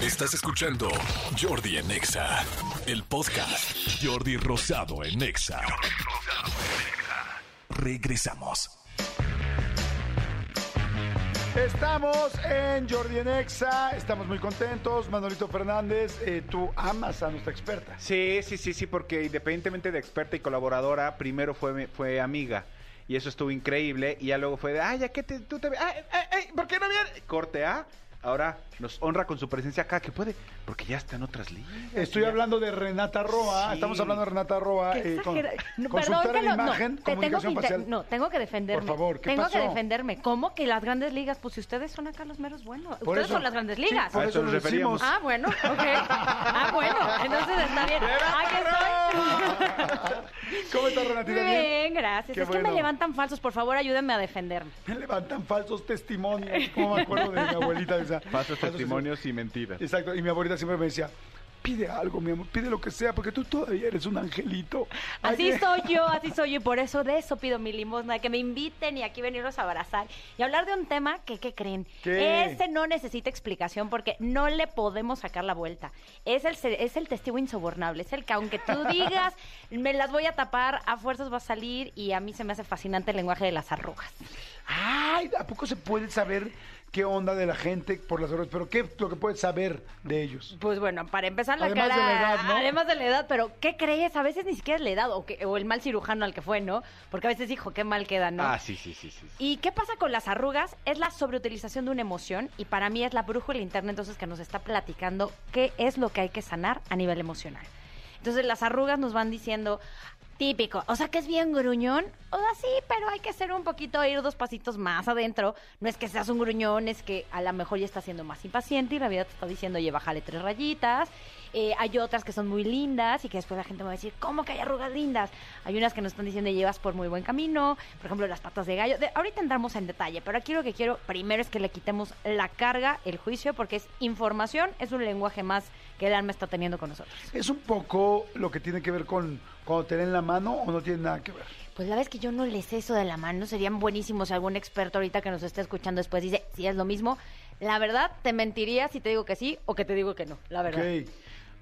Estás escuchando Jordi en Exa, el podcast. Jordi Rosado en Exa. Regresamos. Estamos en Jordi en Exa, estamos muy contentos. Manolito Fernández, eh, tú amas a nuestra experta. Sí, sí, sí, sí, porque independientemente de experta y colaboradora, primero fue, fue amiga. Y eso estuvo increíble. Y ya luego fue de, ay, ya que te, tú te... Ay, ay, ay, ¿Por qué no viene? Corte A. Ahora nos honra con su presencia acá, que puede, porque ya está en otras ligas. Estoy Ya- hablando de Renata Roa, Sí. estamos hablando de Renata Roa, Qué eh, con, No, consultora de que imagen, tengo que facial. No, tengo que defenderme. Por favor, ¿qué Tengo pasó? que defenderme. ¿Cómo que las grandes ligas? Pues si ustedes son acá los meros buenos. Por ustedes eso- son las grandes sí, ligas. por A eso eso nos lo decimos. referíamos. Ah, bueno, ok. Ah, bueno, entonces está bien. Aquí estoy. ¿Cómo estás, Renatita? Bien. Bien, gracias. Qué es que me levantan falsos. Por favor, ayúdenme a defenderme. Me levantan falsos testimonios, como me acuerdo de mi abuelita. Falsos testimonios y mentiras. Exacto, y mi abuelita siempre me decía, pide algo, mi amor, pide lo que sea, porque tú todavía eres un angelito. Así Ay, soy yo, así soy yo. Y por eso de eso pido mi limosna, que me inviten y aquí venirlos a abrazar y hablar de un tema que, ¿qué creen? ¿Qué? Ese no necesita explicación porque no le podemos sacar la vuelta. Es el, es el testigo insobornable, es el que aunque tú digas, me las voy a tapar, a fuerzas va a salir y a mí se me hace fascinante el lenguaje de las arrugas. Ay, ¿a poco se puede saber qué onda de la gente por las horas? Pero ¿qué es lo que puedes saber de ellos? Pues bueno, para empezar la Además cara, de la edad, ¿no? además de la edad, pero ¿qué crees? A veces ni siquiera es la edad o, que- o el mal cirujano al que fue, ¿no? Porque a veces dijo, qué mal queda, ¿no? Ah, sí, sí, sí, sí. sí. ¿Y qué pasa con las arrugas? Es la sobreutilización de una emoción y para mí es la brújula interna entonces que nos está platicando qué es lo que hay que sanar a nivel emocional. Entonces las arrugas nos van diciendo, típico, o sea que es bien gruñón, o sea sí, pero hay que hacer un poquito, ir dos pasitos más adentro. No es que seas un gruñón, es que a lo mejor ya estás siendo más impaciente y la vida te está diciendo, oye, bájale tres rayitas. Eh, hay otras que son muy lindas y que después la gente va a decir, ¿cómo que hay arrugas lindas? Hay unas que nos están diciendo, llevas por muy buen camino, por ejemplo, las patas de gallo. Ahorita entramos en detalle, pero aquí lo que quiero primero es que le quitemos la carga, el juicio, porque es información, es un lenguaje más que el alma está teniendo con nosotros. ¿Es un poco lo que tiene que ver con cuando te den la mano o no tiene nada que ver? Pues la verdad es que yo no les sé eso de la mano. Serían buenísimos si algún experto ahorita que nos esté escuchando después dice si es lo mismo. La verdad, te mentiría si te digo que sí o que te digo que no. La verdad.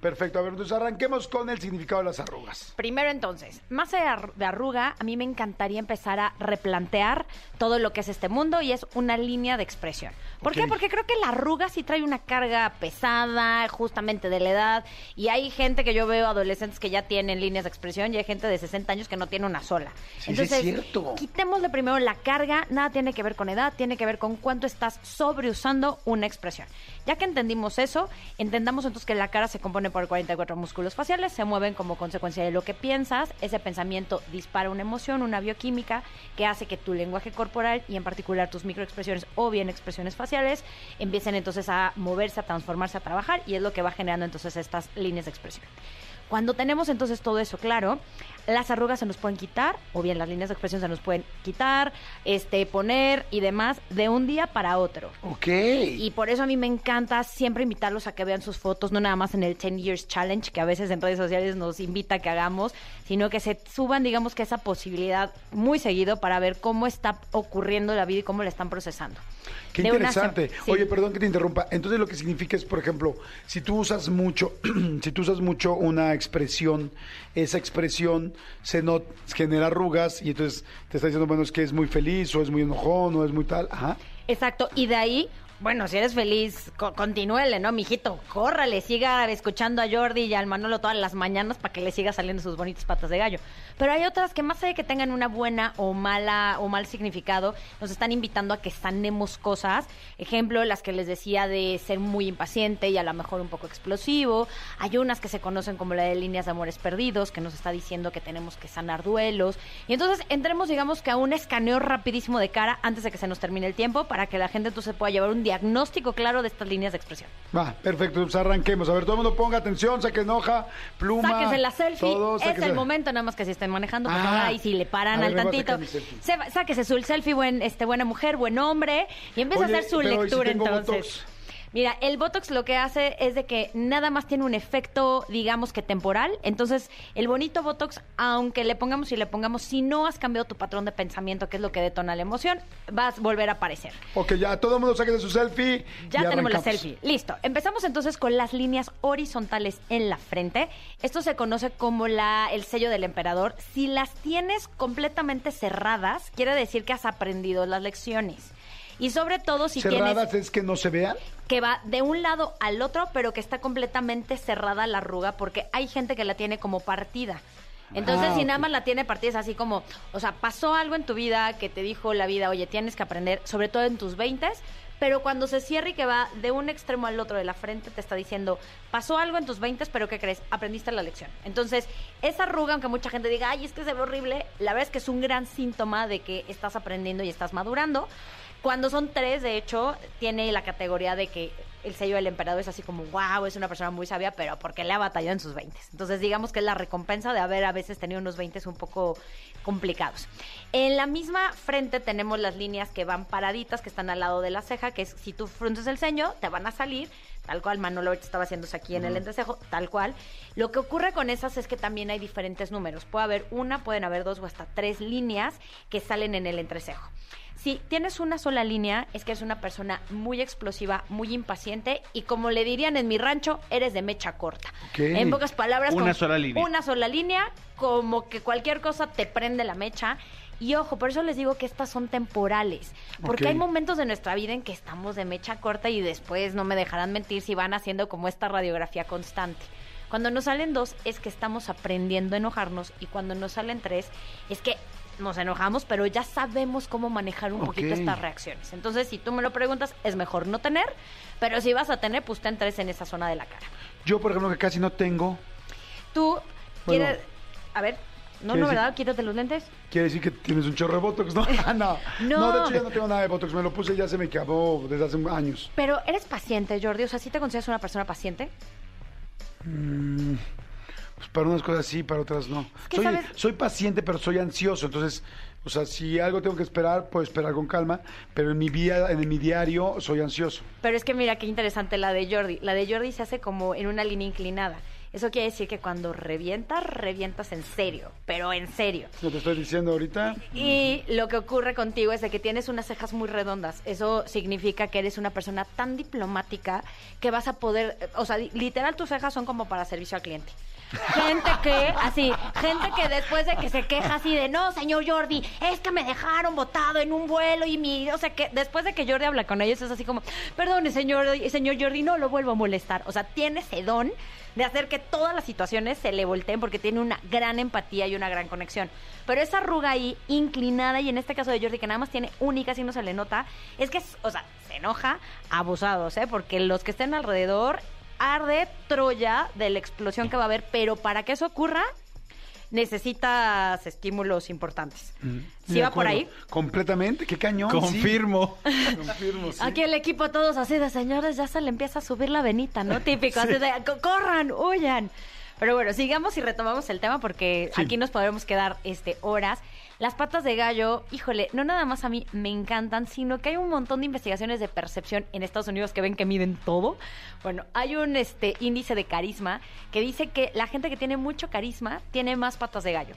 Perfecto. A ver, entonces arranquemos con el significado de las arrugas. Primero entonces, más de ar- de arruga, a mí me encantaría empezar a replantear todo lo que es este mundo y es una línea de expresión. ¿Por qué? Porque creo que la arruga sí trae una carga pesada, justamente de la edad, y hay gente que yo veo, adolescentes que ya tienen líneas de expresión, y hay gente de 60 años que no tiene una sola. Sí, sí es cierto. quitémosle primero la carga, nada tiene que ver con edad, tiene que ver con cuánto estás sobreusando una expresión. Ya que entendimos eso, entendamos entonces que la cara se compone por 44 músculos faciales, se mueven como consecuencia de lo que piensas, ese pensamiento dispara una emoción, una bioquímica que hace que tu lenguaje corporal y en particular tus microexpresiones o bien expresiones faciales empiecen entonces a moverse, a transformarse, a trabajar y es lo que va generando entonces estas líneas de expresión. Cuando tenemos entonces todo eso claro, las arrugas se nos pueden quitar, o bien las líneas de expresión se nos pueden quitar, este, poner y demás de un día para otro. Ok. Y por eso a mí me encanta siempre invitarlos a que vean sus fotos, no nada más en el 10 Years Challenge, que a veces en redes sociales nos invita a que hagamos, sino que se suban, digamos que esa posibilidad muy seguido para ver cómo está ocurriendo la vida y cómo la están procesando. Qué De interesante. sí. Oye, perdón que te interrumpa. Entonces lo que significa es, por ejemplo, si tú usas mucho, si tú usas mucho una expresión, esa expresión se not genera arrugas y entonces te está diciendo, bueno, es que es muy feliz o es muy enojón o es muy tal. Ajá. Exacto, y de ahí, bueno, si eres feliz, co- continúele, ¿no, mijito? Córrale, siga escuchando a Jordi y al Manolo todas las mañanas para que le siga saliendo sus bonitas patas de gallo. Pero hay otras que más allá de que tengan una buena o mala o mal significado, nos están invitando a que sanemos cosas. Ejemplo, las que les decía de ser muy impaciente y a lo mejor un poco explosivo. Hay unas que se conocen como la de líneas de amores perdidos, que nos está diciendo que tenemos que sanar duelos. Y entonces entremos, digamos que a un escaneo rapidísimo de cara antes de que se nos termine el tiempo para que la gente entonces pueda llevar un diagnóstico claro de estas líneas de expresión. Va, perfecto, pues arranquemos. A ver, todo el mundo ponga atención, saquen hoja, pluma. Sáquense la selfie, todo, es el momento, nada más que si estén manejando, pues Ah. ahí si le paran ver, al tantito. Se sáquese su selfie, buen, este, buena mujer, buen hombre, y empieza Oye, a hacer su pero ¿y si lectura entonces. botox? Mira, el Botox lo que hace es de que nada más tiene un efecto, digamos que temporal. Entonces, el bonito Botox, aunque le pongamos y le pongamos, si no has cambiado tu patrón de pensamiento, que es lo que detona la emoción, vas a volver a aparecer. Ok, ya todo el mundo saque de su selfie. Ya tenemos la selfie. Listo. Empezamos entonces con las líneas horizontales en la frente. Esto se conoce como la, el sello del emperador. Si las tienes completamente cerradas, quiere decir que has aprendido las lecciones. Y sobre todo si tienes Cerradas es que no se vean. que va de un lado al otro, pero que está completamente cerrada la arruga, porque hay gente que la tiene como partida. Entonces, Ah, si nada más la tiene partida, es así como, o sea, pasó algo en tu vida que te dijo la vida, oye, tienes que aprender, sobre todo en tus 20 pero cuando se cierra y que va de un extremo al otro de la frente, te está diciendo, pasó algo en tus 20 pero ¿qué crees? Aprendiste la lección. Entonces, esa arruga, aunque mucha gente diga, ay, es que se ve horrible, la verdad es que es un gran síntoma de que estás aprendiendo y estás madurando. Cuando son tres, de hecho, tiene la categoría de que el sello del emperador es así como, wow, es una persona muy sabia, pero porque le ha batallado en sus 20. Entonces, digamos que es la recompensa de haber a veces tenido unos 20 un poco complicados. En la misma frente tenemos las líneas que van paraditas, que están al lado de la ceja, que es si tú frunces el ceño, te van a salir, tal cual Manolo estaba haciéndose aquí en el entrecejo, tal cual. Lo que ocurre con esas es que también hay diferentes números. Puede haber una, pueden haber dos o hasta tres líneas que salen en el entrecejo. Si tienes una sola línea, es que eres una persona muy explosiva, muy impaciente y como le dirían en mi rancho, eres de mecha corta. En pocas palabras, Una sola línea. Una sola línea, como que cualquier cosa te prende la mecha. Y ojo, por eso les digo que estas son temporales. Porque hay momentos de nuestra vida en que estamos de mecha corta y después no me dejarán mentir si van haciendo como esta radiografía constante. Cuando nos salen dos es que estamos aprendiendo a enojarnos y cuando nos salen tres es que nos enojamos, pero ya sabemos cómo manejar un poquito estas reacciones. Entonces, si tú me lo preguntas, es mejor no tener, pero si vas a tener, pues ten tres en esa zona de la cara. Yo, por ejemplo, que casi no tengo, Tú Bueno. quieres... A ver, no, no, ¿verdad? Quítate los lentes. quiere decir que tienes un chorro de Botox, ¿no? no. No. de hecho ya no tengo nada de Botox. Me lo puse y ya se me acabó desde hace años. Pero eres paciente, Jordi. O sea, ¿sí te consideras una persona paciente? Pues para unas cosas sí, para otras no. que, soy, ¿sabes? soy paciente, pero soy ansioso. Entonces, o sea, si algo tengo que esperar, puedo esperar con calma. Pero en mi, vía, en mi diario soy ansioso. Pero es que mira qué interesante la de Jordi. La de Jordi se hace como en una línea inclinada. Eso quiere decir que cuando revientas, revientas en serio, pero en serio. Lo te estoy diciendo ahorita. Y lo que ocurre contigo es de que tienes unas cejas muy redondas. Eso significa que eres una persona tan diplomática que vas a poder, o sea, li- literal tus cejas son como para servicio al cliente. Gente que, así, gente que después de que se queja así de, no, señor Jordi, es que me dejaron botado en un vuelo y mi, o sea, que después de que Jordi habla con ellos es así como, perdone, señor, señor Jordi, no lo vuelvo a molestar. O sea, tiene ese don de hacer que todas las situaciones se le volteen porque tiene una gran empatía y una gran conexión. Pero esa arruga ahí, inclinada, y en este caso de Jordi, que nada más tiene única, si no se le nota, es que, o sea, se enoja abusados, ¿eh? Porque los que estén alrededor arde Troya de la explosión que va a haber, pero para que eso ocurra, necesitas estímulos importantes. ¿Sí De va por ahí? Completamente. Qué cañón. sí. Confirmo. Confirmo, sí. Aquí el equipo todos así de señores, ya se le empieza a subir la venita, ¿no? Típico, así de "Co- corran, huyan. Pero bueno, sigamos y retomamos el tema porque Sí. aquí nos podremos quedar este horas. Las patas de gallo, híjole, no nada más a mí me encantan, sino que hay un montón de investigaciones de percepción en Estados Unidos que ven que miden todo. Bueno, hay un este índice de carisma que dice que la gente que tiene mucho carisma tiene más patas de gallo.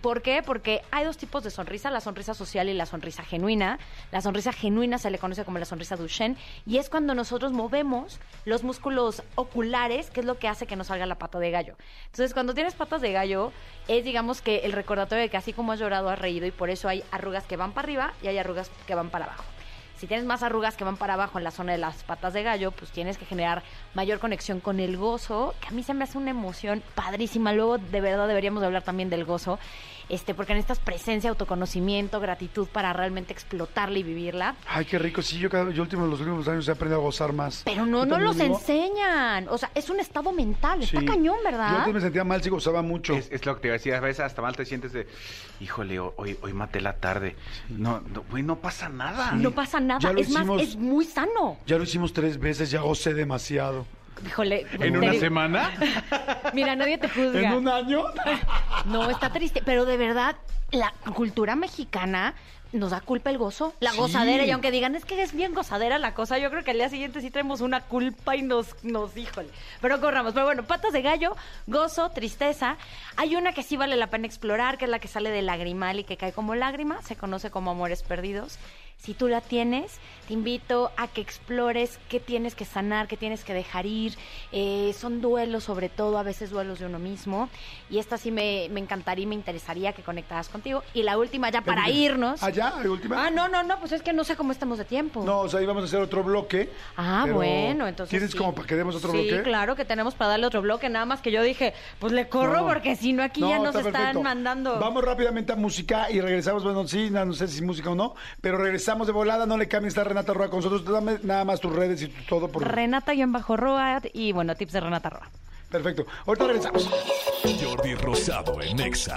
¿Por qué? Porque hay dos tipos de sonrisa, la sonrisa social y la sonrisa genuina. La sonrisa genuina se le conoce como la sonrisa Duchenne y es cuando nosotros movemos los músculos oculares, que es lo que hace que nos salga la pata de gallo. Entonces, cuando tienes patas de gallo, es digamos que el recordatorio de que así como has llorado, has reído y por eso hay arrugas que van para arriba y hay arrugas que van para abajo. Si tienes más arrugas que van para abajo en la zona de las patas de gallo, pues tienes que generar mayor conexión con el gozo, que a mí se me hace una emoción padrísima. Luego, de verdad, deberíamos de hablar también del gozo, este, porque necesitas presencia, autoconocimiento, gratitud para realmente explotarla y vivirla. Ay, qué rico. Sí, yo, cada, yo últimos, los últimos años he aprendido a gozar más. Pero no, ¿Tú no los enseñan. O sea, es un estado mental. Está Sí. cañón, Yo ¿verdad? antes me sentía mal, sí gozaba mucho. Es, es lo que te iba a decir, a veces hasta mal te sientes de, híjole, ho- hoy, hoy maté la tarde. No, no, güey, no pasa nada. No pasa nada. Es más, es muy sano. Ya lo hicimos tres veces, ya gocé demasiado. Híjole. ¿En una digo- semana? Mira, nadie te juzga. ¿En un año? No, está triste, pero de verdad, la cultura mexicana nos da culpa el gozo, la Sí. gozadera, y aunque digan, es que es bien gozadera la cosa, yo creo que al día siguiente sí traemos una culpa y nos, nos, híjole, pero corramos. Pero bueno, patas de gallo, gozo, tristeza. Hay una que sí vale la pena explorar, que es la que sale del lagrimal y que cae como lágrima, se conoce como amores perdidos. Si tú la tienes, te invito a que explores qué tienes que sanar, qué tienes que dejar ir. Eh, son duelos, sobre todo, a veces duelos de uno mismo. Y esta sí me, me encantaría y me interesaría que conectaras contigo. Y la última, ya para irnos. ¿Ah, ya? ¿La última? Ah, no, no, no, pues es que no sé cómo estamos de tiempo. No, o sea, íbamos a hacer otro bloque. Ah, pero bueno, entonces. ¿Tienes sí. como para que demos otro sí, bloque? claro que tenemos para darle otro bloque. Nada más que yo dije, pues le corro No. porque si no aquí ya No, nos está están mandando. Vamos rápidamente a música y regresamos. Bueno, sí, no, no sé si música o no, pero regresamos de volada. No le cambien, está Renata Roa con nosotros. Dame nada más tus redes y todo. Por... Renata-Roa y bueno, tips de Renata Roa. Perfecto. Ahorita regresamos. Jordi Rosado en Exa.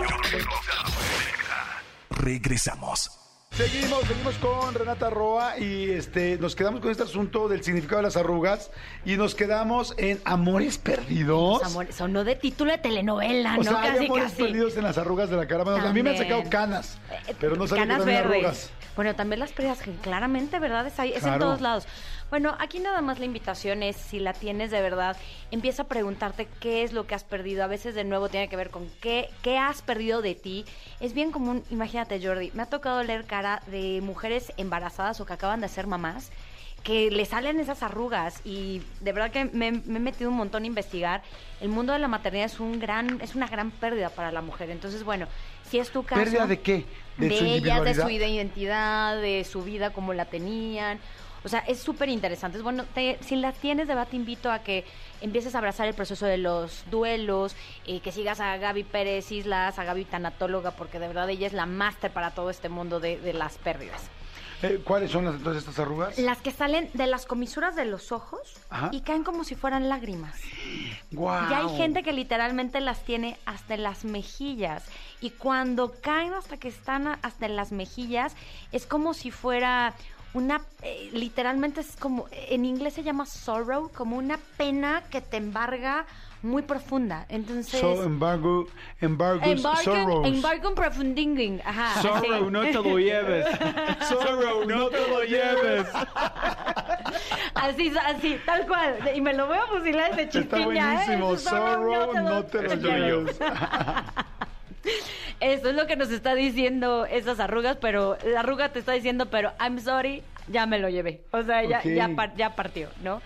Regresamos. Seguimos, seguimos con Renata Roa y este nos quedamos con este asunto del significado de las arrugas y nos quedamos en Amores Perdidos. Amor, sonó de título de telenovela, o ¿no? sea, hay amores casi. perdidos en las arrugas de la cara. Bueno, a mí me han sacado canas, Eh, pero no sabía que Canas verdes. arrugas. Bueno, también las pérdidas, que claramente, ¿verdad? Es, ahí, es en todos lados. Bueno, aquí nada más la invitación es, si la tienes de verdad, empieza a preguntarte qué es lo que has perdido. A veces, de nuevo, tiene que ver con qué, qué has perdido de ti. Es bien común, imagínate, Jordi, me ha tocado leer cara de mujeres embarazadas o que acaban de ser mamás que le salen esas arrugas y de verdad que me, me he metido un montón a investigar. El mundo de la maternidad es un gran, es una gran pérdida para la mujer. Entonces, bueno, si es tu caso. ¿Pérdida de qué? De, ¿De su ellas, de su identidad, de su vida como la tenían. O sea, es súper interesante. Es Bueno, te- si la tienes, de verdad te invito a que empieces a abrazar el proceso de los duelos, eh, que sigas a Gaby Pérez Islas, a Gaby Tanatóloga, porque de verdad ella es la máster para todo este mundo de, de las pérdidas. Eh, ¿Cuáles son las, entonces estas arrugas? Las que salen de las comisuras de los ojos Ajá. y caen como si fueran lágrimas. Guau. Ya hay gente que literalmente las tiene hasta en las mejillas. Y cuando caen hasta que están hasta en las mejillas, es como si fuera una, eh, literalmente es como, en inglés se llama sorrow, como una pena que te embarga muy profunda. Entonces... So, embargo, embargo, Embargo, embargo profunding. Ajá. Sorrow, así. no te lo lleves. Sorrow, no te lo lleves. Así, así, tal cual. Y me lo voy a fusilar desde Está chiquiña, ¿eh? buenísimo. Eso solo Sorrow, no te lo lleves. Eso es lo que nos está diciendo esas arrugas, pero la arruga te está diciendo, pero I'm sorry, ya me lo llevé. O sea, ya, ya, par- ya partió, ¿no?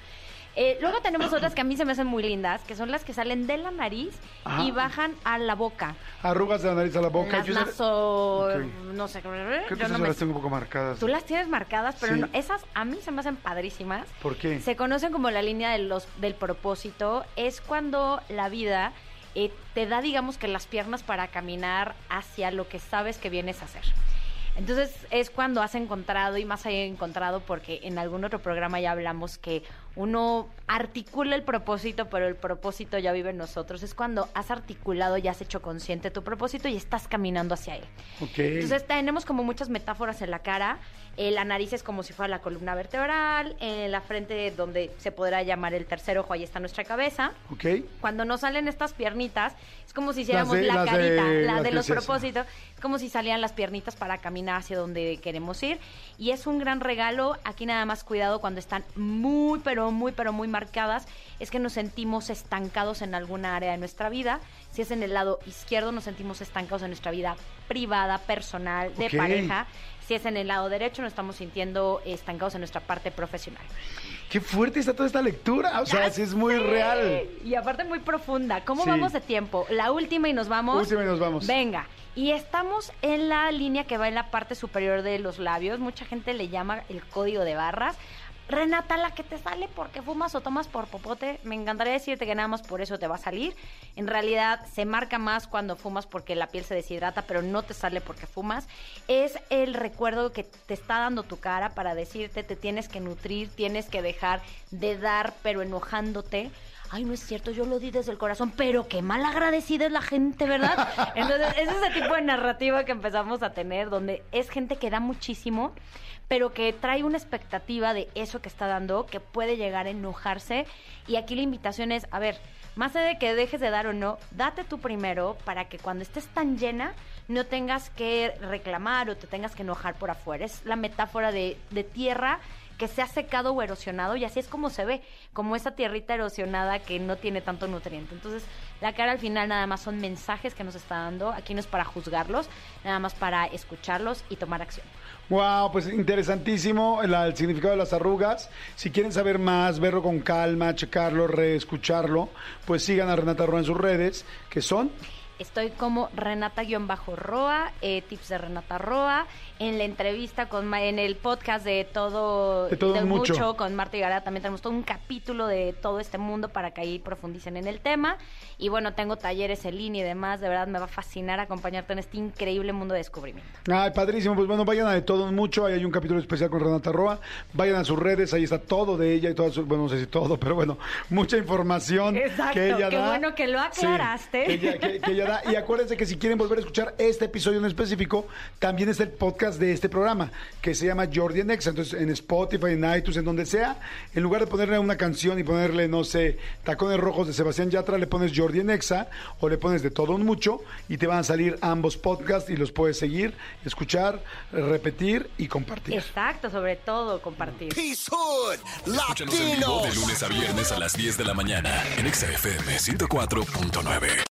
Eh, luego tenemos otras que a mí se me hacen muy lindas, que son las que salen de la nariz Ajá. y bajan a la boca. Arrugas de la nariz a la boca. Las Yo naso... Ok. no sé. Creo yo que esas no me- las tengo un poco marcadas. Tú las tienes marcadas, pero Sí. no- esas a mí se me hacen padrísimas. ¿Por qué? Se conocen como la línea de los, del propósito. Es cuando la vida eh, te da, digamos que las piernas para caminar hacia lo que sabes que vienes a hacer. Entonces es cuando has encontrado, y más allá encontrado, porque en algún otro programa ya hablamos que uno articula el propósito, pero el propósito ya vive en nosotros. Es cuando has articulado y has hecho consciente tu propósito y estás caminando hacia él. Ok. Entonces tenemos como muchas metáforas en la cara. Eh, la nariz es como si fuera la columna vertebral. En la frente, donde se podrá llamar el tercer ojo, ahí está nuestra cabeza. ok. Cuando nos salen estas piernitas, es como si hiciéramos de- la las de- carita, la de los es propósitos. Es como si salían las piernitas para caminar hacia donde queremos ir. Y es un gran regalo. Aquí nada más cuidado cuando están muy, pero muy, pero muy marcadas. Es que nos sentimos estancados en alguna área de nuestra vida. Si es en el lado izquierdo, nos sentimos estancados en nuestra vida privada, personal, de Ok. pareja. Si es en el lado derecho, nos estamos sintiendo estancados en nuestra parte profesional. Qué fuerte está toda esta lectura. O sea, sí es muy real. Y aparte muy profunda. ¿Cómo Sí. vamos de tiempo? La última y nos vamos. Última y nos vamos. Venga. Y estamos en la línea que va en la parte superior de los labios. Mucha gente le llama el código de barras. Renata, la que te sale porque fumas o tomas por popote, me encantaría decirte que nada más por eso te va a salir. En realidad se marca más cuando fumas porque la piel se deshidrata, pero no te sale porque fumas. Es el recuerdo que te está dando tu cara para decirte te tienes que nutrir, tienes que dejar de dar, pero enojándote. Ay, no es cierto, yo lo di desde el corazón, pero qué mal agradecida es la gente, ¿verdad? Entonces, es ese tipo de narrativa que empezamos a tener, donde es gente que da muchísimo, pero que trae una expectativa de eso que está dando, que puede llegar a enojarse. Y aquí la invitación es, a ver, más allá de que dejes de dar o no, date tú primero para que cuando estés tan llena, no tengas que reclamar o te tengas que enojar por afuera. Es la metáfora de, de tierra que se ha secado o erosionado y así es como se ve, como esa tierrita erosionada que no tiene tanto nutriente. Entonces, la cara al final nada más son mensajes que nos está dando, aquí no es para juzgarlos, nada más para escucharlos y tomar acción. Wow, pues interesantísimo el, el significado de las arrugas. Si quieren saber más, verlo con calma, checarlo, reescucharlo, pues sigan a Renata Roa en sus redes, que son Estoy como Renata-Roa, eh, tips de Renata Roa, en la entrevista con en el podcast de todo, De Todo Mucho. con Marta y Gara también tenemos todo un capítulo de todo este mundo para que ahí profundicen en el tema. Y bueno, tengo talleres en línea y demás, de verdad me va a fascinar acompañarte en este increíble mundo de descubrimiento. Ay, padrísimo. Pues bueno, vayan a de todo mucho. Ahí hay un capítulo especial con Renata Roa. Vayan a sus redes, ahí está todo de ella y todo su, bueno, no sé si todo, pero bueno, mucha información Exacto, que ella qué da. bueno que lo Sí, aclaraste. que, ella, que- que ella da. Y acuérdense que si quieren volver a escuchar este episodio en específico, también está el podcast de este programa, que se llama Jordi en Exa. Entonces, en Spotify, en iTunes, en donde sea, en lugar de ponerle una canción y ponerle, no sé, Tacones Rojos de Sebastián Yatra, le pones Jordi en Exa o le pones de todo un mucho y te van a salir ambos podcasts y los puedes seguir, escuchar, repetir y compartir. Exacto, sobre todo compartir. Escúchanos en vivo de lunes a viernes a las 10 de la mañana en Exa FM 104.9.